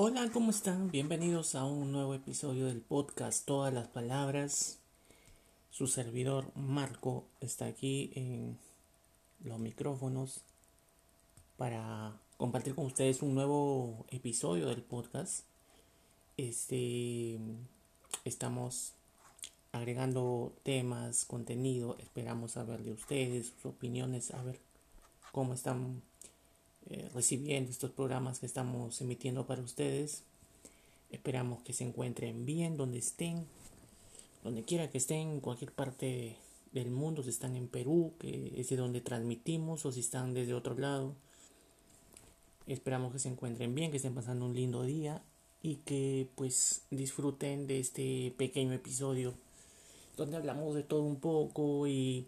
Hola, ¿cómo están? Bienvenidos a un nuevo episodio del podcast Todas las Palabras. Su servidor Marco está aquí en los micrófonos para compartir con ustedes un nuevo episodio del podcast. Este estamos agregando temas, contenido, esperamos saber de ustedes, sus opiniones, a ver cómo están eh, recibiendo estos programas que estamos emitiendo para ustedes. Esperamos que se encuentren bien donde estén, donde quiera que estén, en cualquier parte del mundo, si están en Perú, que es de donde transmitimos, o si están desde otro lado. Esperamos que se encuentren bien, que estén pasando un lindo día y que pues disfruten de este pequeño episodio donde hablamos de todo un poco y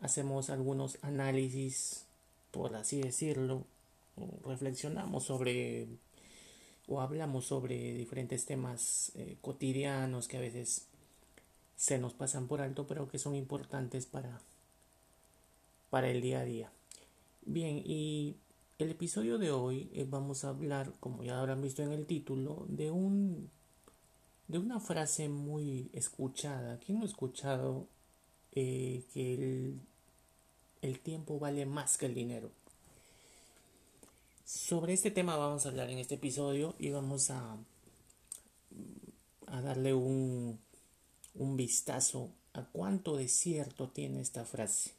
hacemos algunos análisis, por así decirlo, reflexionamos sobre o hablamos sobre diferentes temas eh, cotidianos que a veces se nos pasan por alto, pero que son importantes para, para el día a día. Bien, y el episodio de hoy eh, vamos a hablar, como ya habrán visto en el título, de un de una frase muy escuchada. ¿Quién no ha escuchado eh, que el, el tiempo vale más que el dinero? Sobre este tema vamos a hablar en este episodio y vamos a, a darle un, un vistazo a cuánto de cierto tiene esta frase.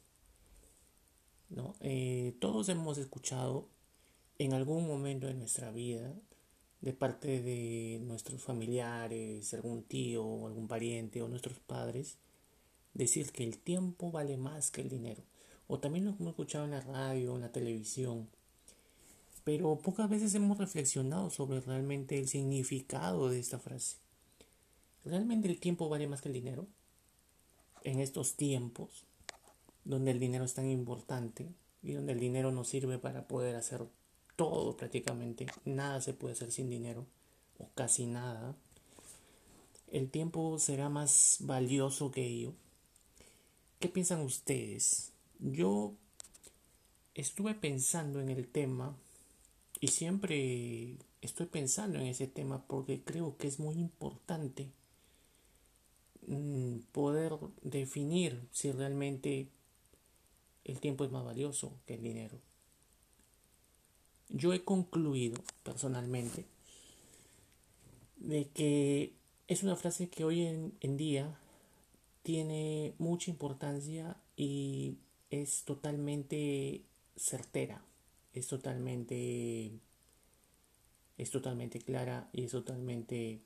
¿no? Eh, todos hemos escuchado en algún momento de nuestra vida de parte de nuestros familiares, algún tío, algún pariente o nuestros padres, decir que el tiempo vale más que el dinero. O también lo hemos escuchado en la radio, en la televisión. Pero pocas veces hemos reflexionado sobre realmente el significado de esta frase. ¿Realmente el tiempo vale más que el dinero? En estos tiempos, donde el dinero es tan importante y donde el dinero nos sirve para poder hacer todo prácticamente, nada se puede hacer sin dinero, o casi nada, el tiempo será más valioso que ello. ¿Qué piensan ustedes? Yo estuve pensando en el tema y siempre estoy pensando en ese tema porque creo que es muy importante Mm, poder definir si realmente el tiempo es más valioso que el dinero. Yo he concluido personalmente de que es una frase que hoy en, día tiene mucha importancia y es totalmente certera, es totalmente es totalmente clara y es totalmente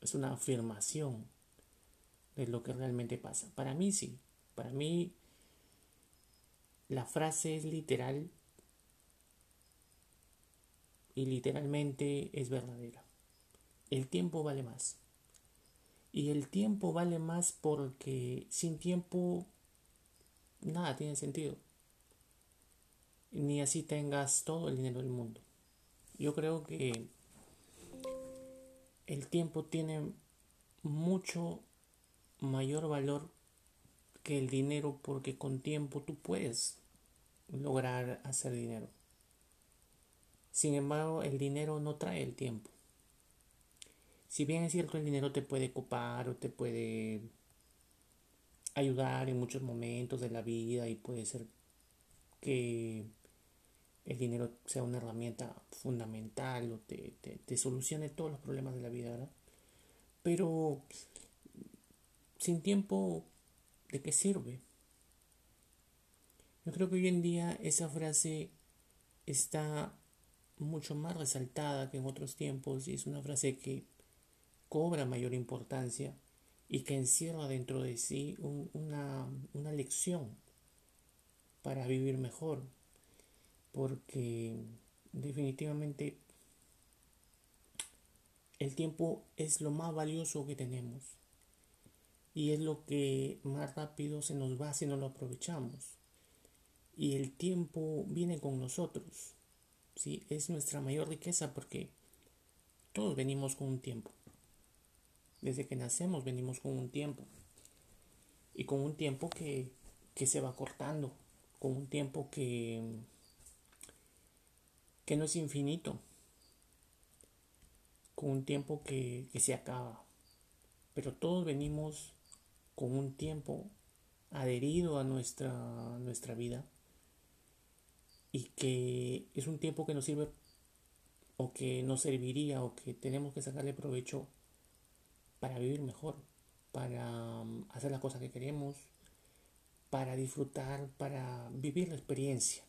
es una afirmación de lo que realmente pasa. Para mí sí, para mí la frase es literal y literalmente es verdadera. El tiempo vale más. Y el tiempo vale más porque sin tiempo nada tiene sentido. Ni así tengas todo el dinero del mundo. Yo creo que el tiempo tiene mucho mayor valor que el dinero porque con tiempo tú puedes lograr hacer dinero. Sin embargo, el dinero no trae el tiempo. Si bien es cierto el dinero te puede copar o te puede ayudar en muchos momentos de la vida y puede ser que el dinero sea una herramienta fundamental o te, te, te solucione todos los problemas de la vida, ¿verdad? Pero sin tiempo, ¿de qué sirve? Yo creo que hoy en día esa frase está mucho más resaltada que en otros tiempos y es una frase que cobra mayor importancia y que encierra dentro de sí una, una lección para vivir mejor porque definitivamente el tiempo es lo más valioso que tenemos y es lo que más rápido se nos va si no lo aprovechamos. Y el tiempo viene con nosotros. Es nuestra mayor riqueza porque todos venimos con un tiempo. Desde que nacemos venimos con un tiempo. Y con un tiempo que, que se va cortando. Con un tiempo que, que no es infinito. Con un tiempo que, que se acaba. Pero todos venimos con un tiempo adherido a nuestra, nuestra vida y que es un tiempo que nos sirve o que nos serviría o que tenemos que sacarle provecho para vivir mejor, para um, hacer las cosas que queremos, para disfrutar, para vivir la experiencia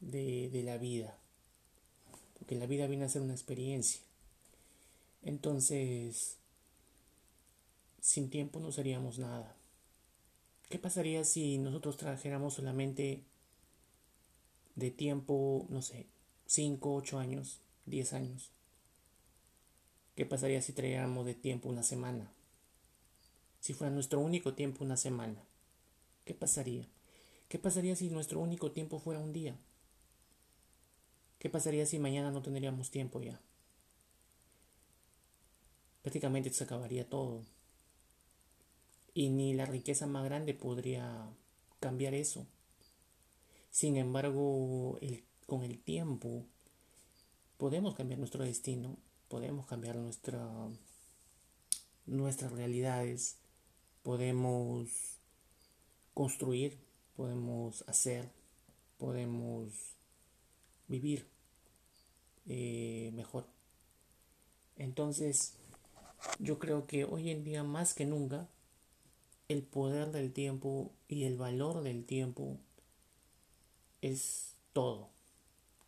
de, de la vida. Porque la vida viene a ser una experiencia. Entonces, sin tiempo no seríamos nada. ¿Qué pasaría si nosotros trajéramos solamente de tiempo, no sé, 5, 8 años, 10 años? ¿Qué pasaría si trajéramos de tiempo una semana? Si fuera nuestro único tiempo una semana, ¿qué pasaría? ¿Qué pasaría si nuestro único tiempo fuera un día? ¿Qué pasaría si mañana no tendríamos tiempo ya? Prácticamente se acabaría todo y ni la riqueza más grande podría cambiar eso. Sin embargo, con el tiempo podemos cambiar nuestro destino, podemos cambiar nuestra, nuestras realidades, podemos construir, podemos hacer, podemos vivir eh, mejor. Entonces, yo creo que hoy en día más que nunca el poder del tiempo y el valor del tiempo es todo,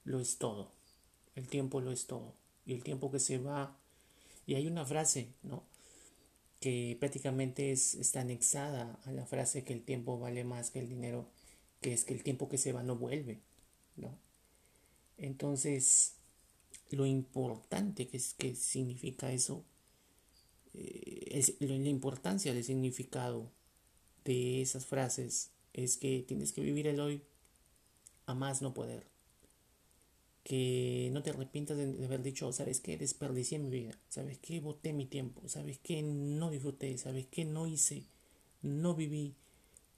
lo es todo, el tiempo lo es todo, y el tiempo que se va, y hay una frase, ¿no? que prácticamente es, está anexada a la frase que el tiempo vale más que el dinero, que es que el tiempo que se va no vuelve, ¿no? Entonces, lo importante que, es, que significa eso eh, es, la importancia del significado de esas frases es que tienes que vivir el hoy a más no poder. Que no te arrepientas de, haber dicho, ¿sabes qué? Desperdicié mi vida. ¿Sabes qué? Boté mi tiempo. ¿Sabes qué? No disfruté. ¿Sabes qué? No hice. No viví.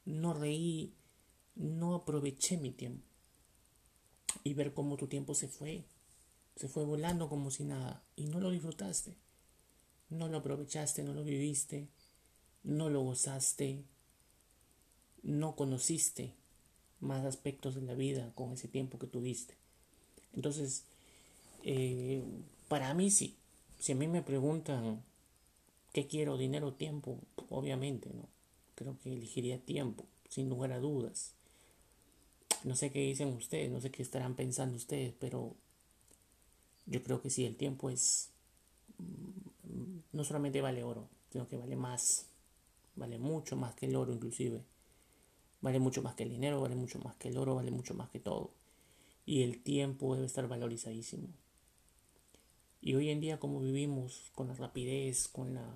No reí. No aproveché mi tiempo. Y ver cómo tu tiempo se fue. Se fue volando como si nada. Y no lo disfrutaste no lo aprovechaste, no lo viviste, no lo gozaste, no conociste más aspectos de la vida con ese tiempo que tuviste. Entonces, eh, para mí sí, si a mí me preguntan qué quiero, dinero o tiempo, obviamente, ¿no? Creo que elegiría tiempo, sin lugar a dudas. No sé qué dicen ustedes, no sé qué estarán pensando ustedes, pero yo creo que sí, el tiempo es no solamente vale oro, sino que vale más, vale mucho más que el oro inclusive. Vale mucho más que el dinero, vale mucho más que el oro, vale mucho más que todo. Y el tiempo debe estar valorizadísimo. Y hoy en día como vivimos con la rapidez, con la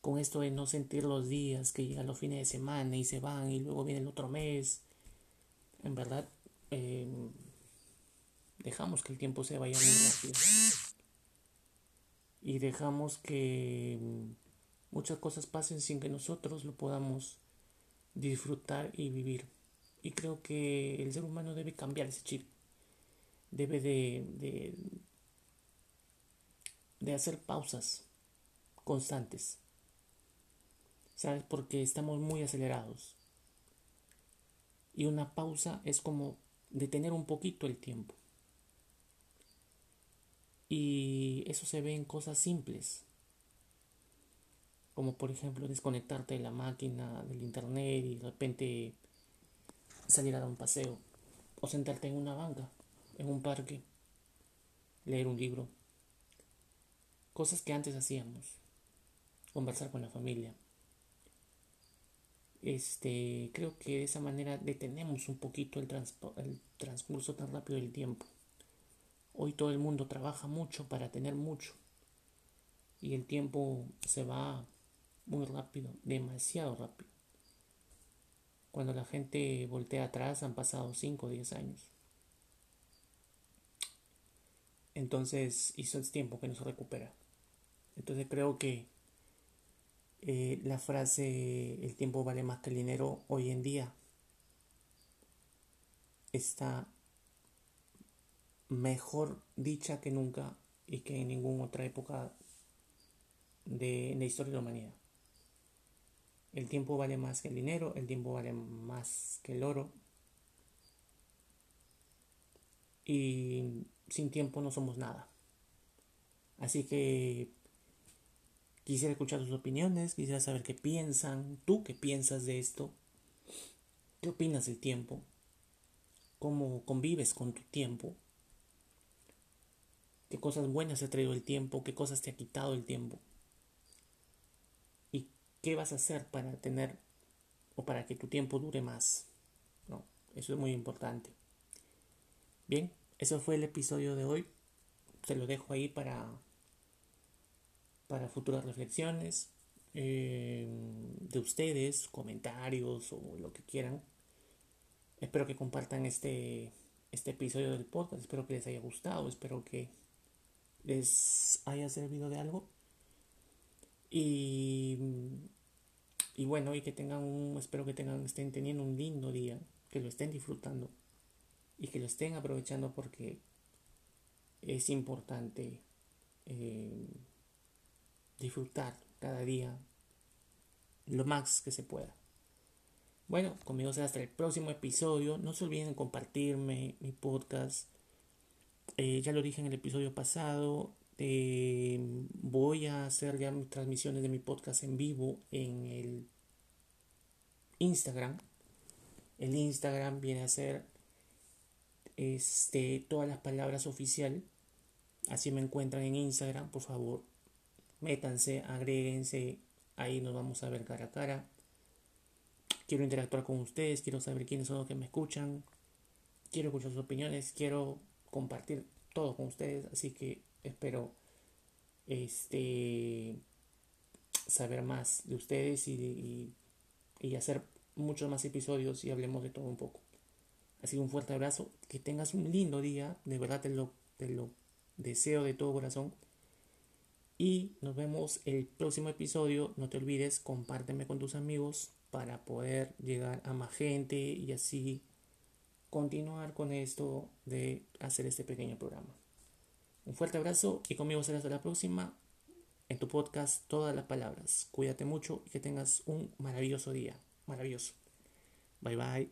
con esto de no sentir los días que llegan los fines de semana y se van y luego viene el otro mes, en verdad em, dejamos que el tiempo se vaya muy rápido y dejamos que muchas cosas pasen sin que nosotros lo podamos disfrutar y vivir. Y creo que el ser humano debe cambiar ese chip. Debe de, de, de hacer pausas constantes. ¿Sabes? Porque estamos muy acelerados. Y una pausa es como detener un poquito el tiempo. Y eso se ve en cosas simples, como por ejemplo desconectarte de la máquina, del internet y de repente salir a dar un paseo, o sentarte en una banca, en un parque, leer un libro, cosas que antes hacíamos, conversar con la familia. Este, creo que de esa manera detenemos un poquito el, el transcurso tan rápido del tiempo. Hoy todo el mundo trabaja mucho para tener mucho y el tiempo se va muy rápido, demasiado rápido. Cuando la gente voltea atrás han pasado 5 o 10 años. Entonces, hizo el tiempo que no se recupera. Entonces creo que eh, la frase el tiempo vale más que el dinero hoy en día está mejor dicha que nunca y que en ninguna otra época de la historia de la humanidad. El tiempo vale más que el dinero, el tiempo vale más que el oro. Y sin tiempo no somos nada. Así que quisiera escuchar sus opiniones, quisiera saber qué piensan, tú qué piensas de esto, qué opinas del tiempo, cómo convives con tu tiempo, qué cosas buenas te ha traído el tiempo, qué cosas te ha quitado el tiempo qué vas a hacer para tener o para que tu tiempo dure más. ¿no? Eso es muy importante. Bien, eso fue el episodio de hoy. Se lo dejo ahí para, para futuras reflexiones eh, de ustedes, comentarios o lo que quieran. Espero que compartan este, este episodio del podcast. Espero que les haya gustado. Espero que les haya servido de algo. Y, y bueno, y que tengan un, espero que tengan, estén teniendo un lindo día, que lo estén disfrutando y que lo estén aprovechando porque es importante eh, disfrutar cada día lo más que se pueda. Bueno, conmigo será hasta el próximo episodio. No se olviden de compartirme mi podcast. Eh, ya lo dije en el episodio pasado. Eh, voy a hacer ya mis transmisiones de mi podcast en vivo en el Instagram. El Instagram viene a ser este, todas las palabras oficial. Así me encuentran en Instagram, por favor. Métanse, agréguense. Ahí nos vamos a ver cara a cara. Quiero interactuar con ustedes, quiero saber quiénes son los que me escuchan. Quiero escuchar sus opiniones, quiero compartir todo con ustedes, así que espero este saber más de ustedes y, y hacer muchos más episodios y hablemos de todo un poco. Así que un fuerte abrazo, que tengas un lindo día, de verdad te lo, te lo deseo de todo corazón. Y nos vemos el próximo episodio. No te olvides, compárteme con tus amigos para poder llegar a más gente y así continuar con esto de hacer este pequeño programa. Un fuerte abrazo y conmigo será hasta la próxima en tu podcast Todas las Palabras. Cuídate mucho y que tengas un maravilloso día. Maravilloso. Bye bye.